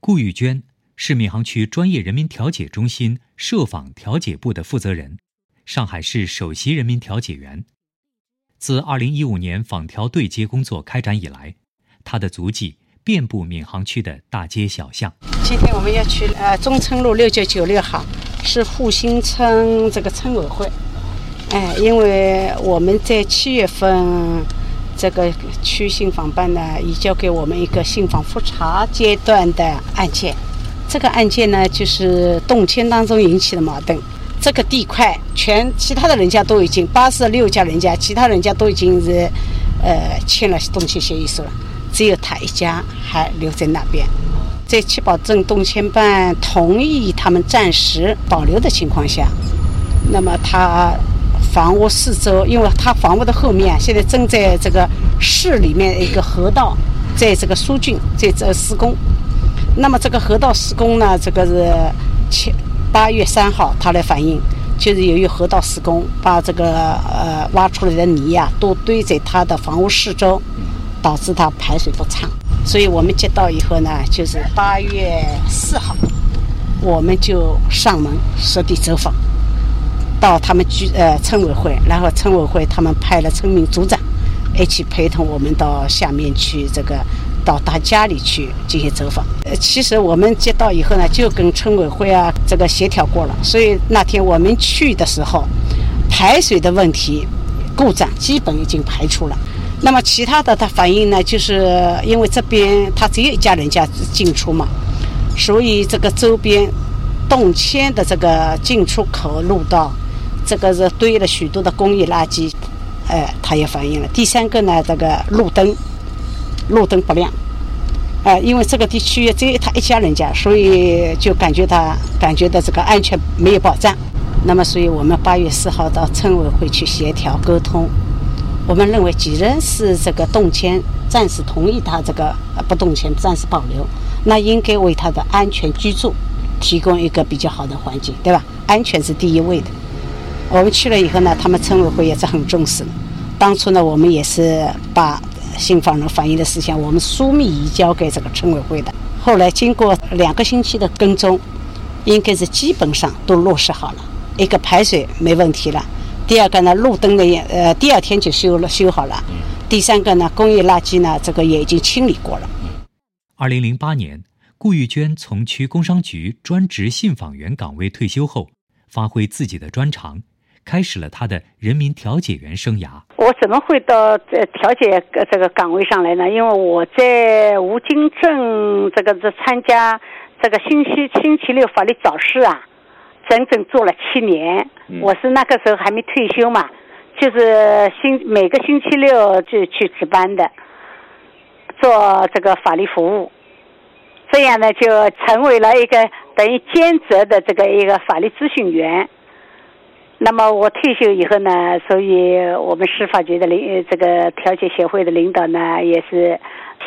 顾玉娟是闵行区专业人民调解中心涉访调解部的负责人，上海市首席人民调解员。自2015年访调对接工作开展以来，他的足迹遍布闵行区的大街小巷。今天我们要去呃中村路六九九六号，是复兴村这个村委会。哎，因为我们在七月份。这个区信访办呢，移交给我们一个信访复查阶段的案件。这个案件呢，就是动迁当中引起的矛盾。这个地块全其他的人家都已经八十六家人家，其他人家都已经是呃签了动迁协议书了，只有他一家还留在那边。在七宝镇动迁办同意他们暂时保留的情况下，那么他。房屋四周，因为它房屋的后面现在正在这个市里面一个河道，在这个苏郡在这施工。那么这个河道施工呢，这个是七八月三号他来反映，就是由于河道施工，把这个呃挖出来的泥呀都堆在他的房屋四周，导致他排水不畅。所以我们接到以后呢，就是八月四号，我们就上门实地走访。到他们居呃村委会，然后村委会他们派了村民组长一起陪同我们到下面去，这个到他家里去进行走访。呃，其实我们接到以后呢，就跟村委会啊这个协调过了，所以那天我们去的时候，排水的问题故障基本已经排除了。那么其他的他反映呢，就是因为这边他只有一家人家进出嘛，所以这个周边动迁的这个进出口路道。这个是堆了许多的工业垃圾，哎，他也反映了。第三个呢，这个路灯，路灯不亮，哎，因为这个地区只有他一家人家，所以就感觉他感觉到这个安全没有保障。那么，所以我们八月四号到村委会去协调沟通。我们认为，既然是这个动迁，暂时同意他这个不动迁，暂时保留，那应该为他的安全居住提供一个比较好的环境，对吧？安全是第一位的。我们去了以后呢，他们村委会也是很重视。当初呢，我们也是把信访人反映的事项，我们书面移交给这个村委会的。后来经过两个星期的跟踪，应该是基本上都落实好了。一个排水没问题了，第二个呢，路灯的也呃第二天就修了修好了。第三个呢，工业垃圾呢这个也已经清理过了。二零零八年，顾玉娟从区工商局专职信访员岗位退休后，发挥自己的专长。开始了他的人民调解员生涯。我怎么会到这调解这个岗位上来呢？因为我在吴泾镇这个这参加这个星期星期六法律早市啊，整整做了七年。我是那个时候还没退休嘛，就是星每个星期六就去值班的，做这个法律服务。这样呢，就成为了一个等于兼职的这个一个法律咨询员。那么我退休以后呢，所以我们司法局的领这个调解协会的领导呢，也是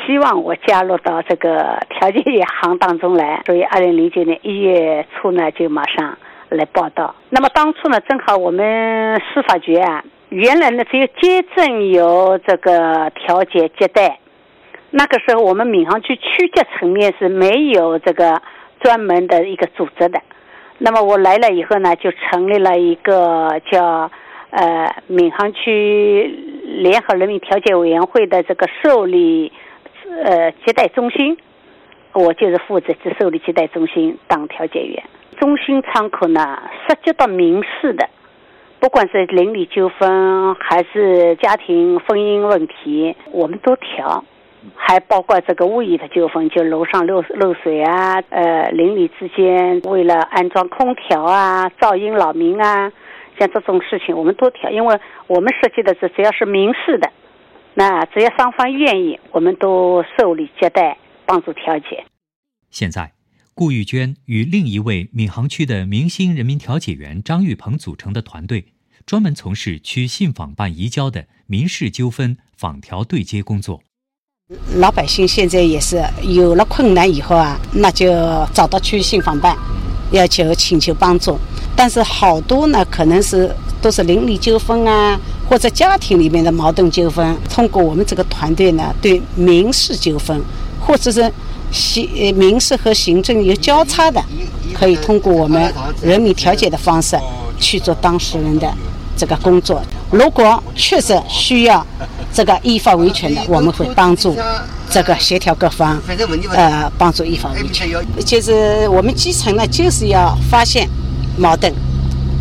希望我加入到这个调解行当中来。所以二零零九年一月初呢，就马上来报道。那么当初呢，正好我们司法局啊，原来呢只有街镇有这个调解接待，那个时候我们闵行区区级层面是没有这个专门的一个组织的。那么我来了以后呢，就成立了一个叫呃闵行区联合人民调解委员会的这个受理呃接待中心，我就是负责这受理接待中心当调解员。中心窗口呢，涉及到民事的，不管是邻里纠纷还是家庭婚姻问题，我们都调。还包括这个物业的纠纷，就楼上漏漏水啊，呃，邻里之间为了安装空调啊，噪音扰民啊，像这种事情，我们都调，因为我们涉及的是只要是民事的，那只要双方愿意，我们都受理接待，帮助调解。现在，顾玉娟与另一位闵行区的明星人民调解员张玉鹏组成的团队，专门从事区信访办移交的民事纠纷访调对接工作。老百姓现在也是有了困难以后啊，那就找到区信访办，要求请求帮助。但是好多呢，可能是都是邻里纠纷啊，或者家庭里面的矛盾纠纷。通过我们这个团队呢，对民事纠纷或者是行民事和行政有交叉的，可以通过我们人民调解的方式去做当事人的这个工作。如果确实需要这个依法维权的，我们会帮助这个协调各方，呃，帮助依法维权。就是我们基层呢，就是要发现矛盾，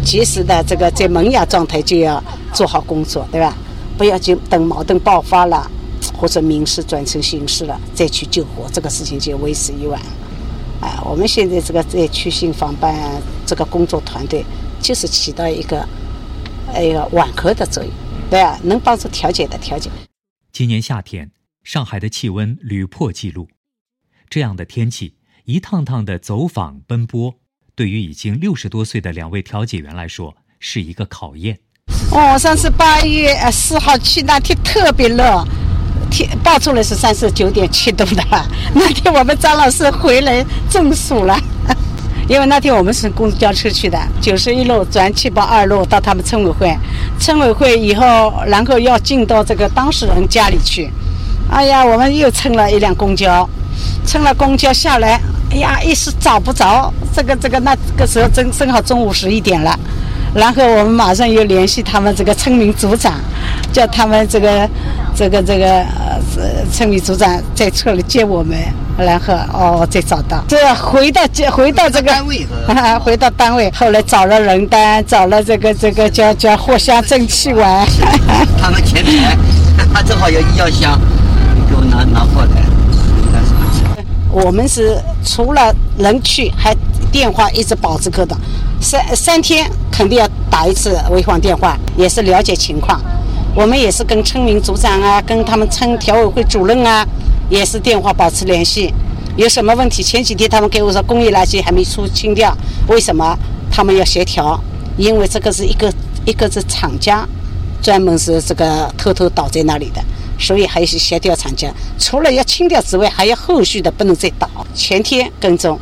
及时的这个在萌芽状态就要做好工作，对吧？不要就等矛盾爆发了。或者民事转成刑事了，再去救火，这个事情就为时已晚。啊，我们现在这个在区信访办这个工作团队，就是起到一个一个缓和的作用，对啊？能帮助调解的调解。今年夏天，上海的气温屡破纪录，这样的天气，一趟趟的走访奔波，对于已经六十多岁的两位调解员来说，是一个考验。哦，上次八月四号去那天特别热。天报出来是三十九点七度的，那天我们张老师回来中暑了，因为那天我们是公交车去的，九十一路转七八二路到他们村委会，村委会以后然后要进到这个当事人家里去，哎呀，我们又乘了一辆公交，乘了公交下来，哎呀，一时找不着这个这个，那个时候正正好中午十一点了。然后我们马上又联系他们这个村民组长，叫他们这个、这个、这个呃村民组长在车里接我们，然后哦再找到，这回到回到这个单位，回到单位，后来找了人单，找了这个这个叫叫藿香正气丸。他们前台，他正好有医药箱，给我拿拿过来。我们是除了人去，还电话一直保持沟通，三三天肯定要打一次潍坊电话，也是了解情况。我们也是跟村民组长啊，跟他们村调委会主任啊，也是电话保持联系。有什么问题？前几天他们给我说工业垃圾还没出清掉，为什么？他们要协调，因为这个是一个一个是厂家，专门是这个偷偷倒在那里的。所以还是协调厂家，除了要清掉之外，还要后续的不能再倒。前天跟踪，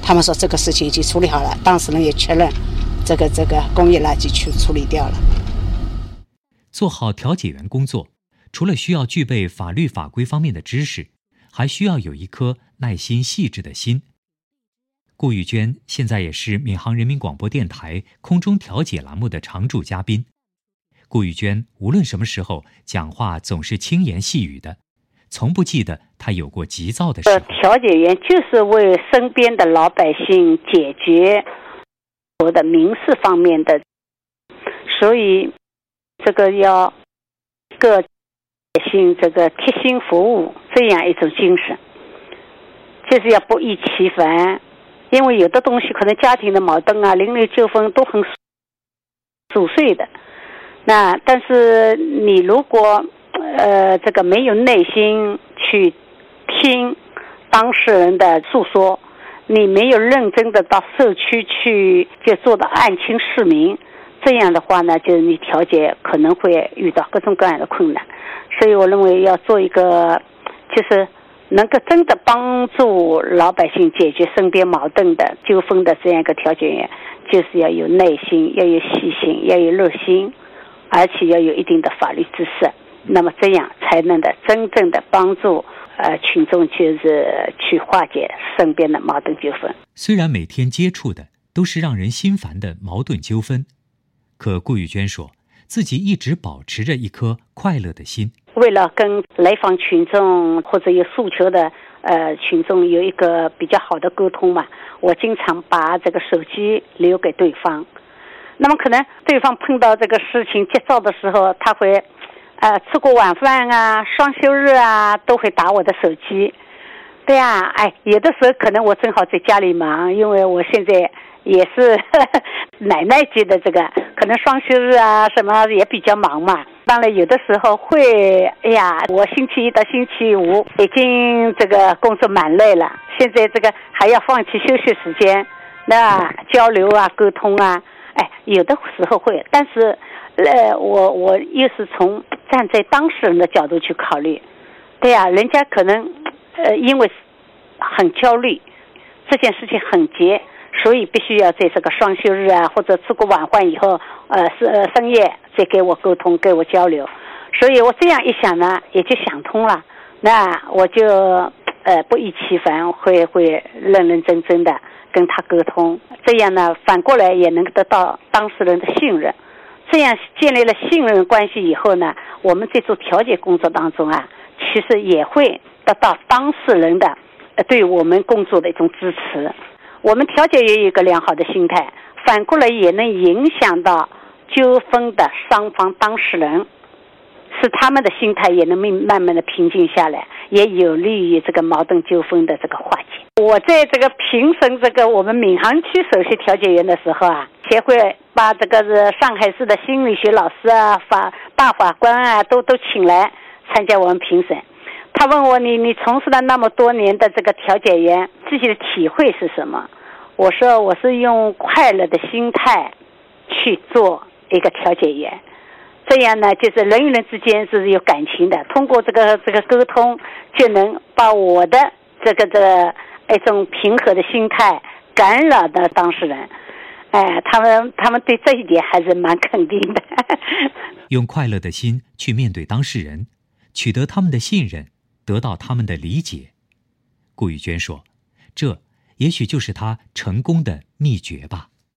他们说这个事情已经处理好了，当事人也确认，这个这个工业垃圾去处理掉了。做好调解员工作，除了需要具备法律法规方面的知识，还需要有一颗耐心细致的心。顾玉娟现在也是闵行人民广播电台空中调解栏目的常驻嘉宾。顾玉娟无论什么时候讲话总是轻言细语的，从不记得她有过急躁的时候。调解员就是为身边的老百姓解决我的民事方面的，所以这个要各百姓这个贴心服务这样一种精神，就是要不厌其烦，因为有的东西可能家庭的矛盾啊、邻里纠纷都很琐碎的。那但是你如果呃这个没有耐心去听当事人的诉说，你没有认真的到社区去就做到案情市民，这样的话呢，就是你调解可能会遇到各种各样的困难。所以我认为要做一个就是能够真的帮助老百姓解决身边矛盾的纠纷的这样一个调解员，就是要有耐心，要有细心，要有热心。而且要有一定的法律知识，那么这样才能的真正的帮助呃群众，就是去化解身边的矛盾纠纷。虽然每天接触的都是让人心烦的矛盾纠纷，可顾玉娟说自己一直保持着一颗快乐的心。为了跟来访群众或者有诉求的呃群众有一个比较好的沟通嘛，我经常把这个手机留给对方。那么可能对方碰到这个事情急躁的时候，他会，呃，吃过晚饭啊，双休日啊，都会打我的手机。对呀，哎，有的时候可能我正好在家里忙，因为我现在也是 奶奶级的这个，可能双休日啊什么也比较忙嘛。当然有的时候会，哎呀，我星期一到星期五已经这个工作蛮累了，现在这个还要放弃休息时间，那交流啊，沟通啊。哎，有的时候会，但是，呃，我我又是从站在当事人的角度去考虑，对呀，人家可能，呃，因为很焦虑，这件事情很急，所以必须要在这个双休日啊，或者吃过晚饭以后，呃，是深夜再给我沟通，跟我交流，所以我这样一想呢，也就想通了，那我就呃不厌其烦，会会认认真真的跟他沟通，这样呢，反过来也能得到当事人的信任。这样建立了信任关系以后呢，我们在做调解工作当中啊，其实也会得到当事人的呃对我们工作的一种支持。我们调解员有一个良好的心态，反过来也能影响到纠纷的双方当事人。使他们的心态也能慢慢慢的平静下来，也有利于这个矛盾纠纷的这个化解。我在这个评审这个我们闵行区首席调解员的时候啊，协会把这个是上海市的心理学老师啊、法大法官啊都都请来参加我们评审。他问我你你从事了那么多年的这个调解员，自己的体会是什么？我说我是用快乐的心态去做一个调解员。这样呢，就是人与人之间是有感情的。通过这个这个沟通，就能把我的这个这个一种平和的心态感染到当事人。哎，他们他们对这一点还是蛮肯定的。用快乐的心去面对当事人，取得他们的信任，得到他们的理解。顾玉娟说：“这也许就是她成功的秘诀吧。”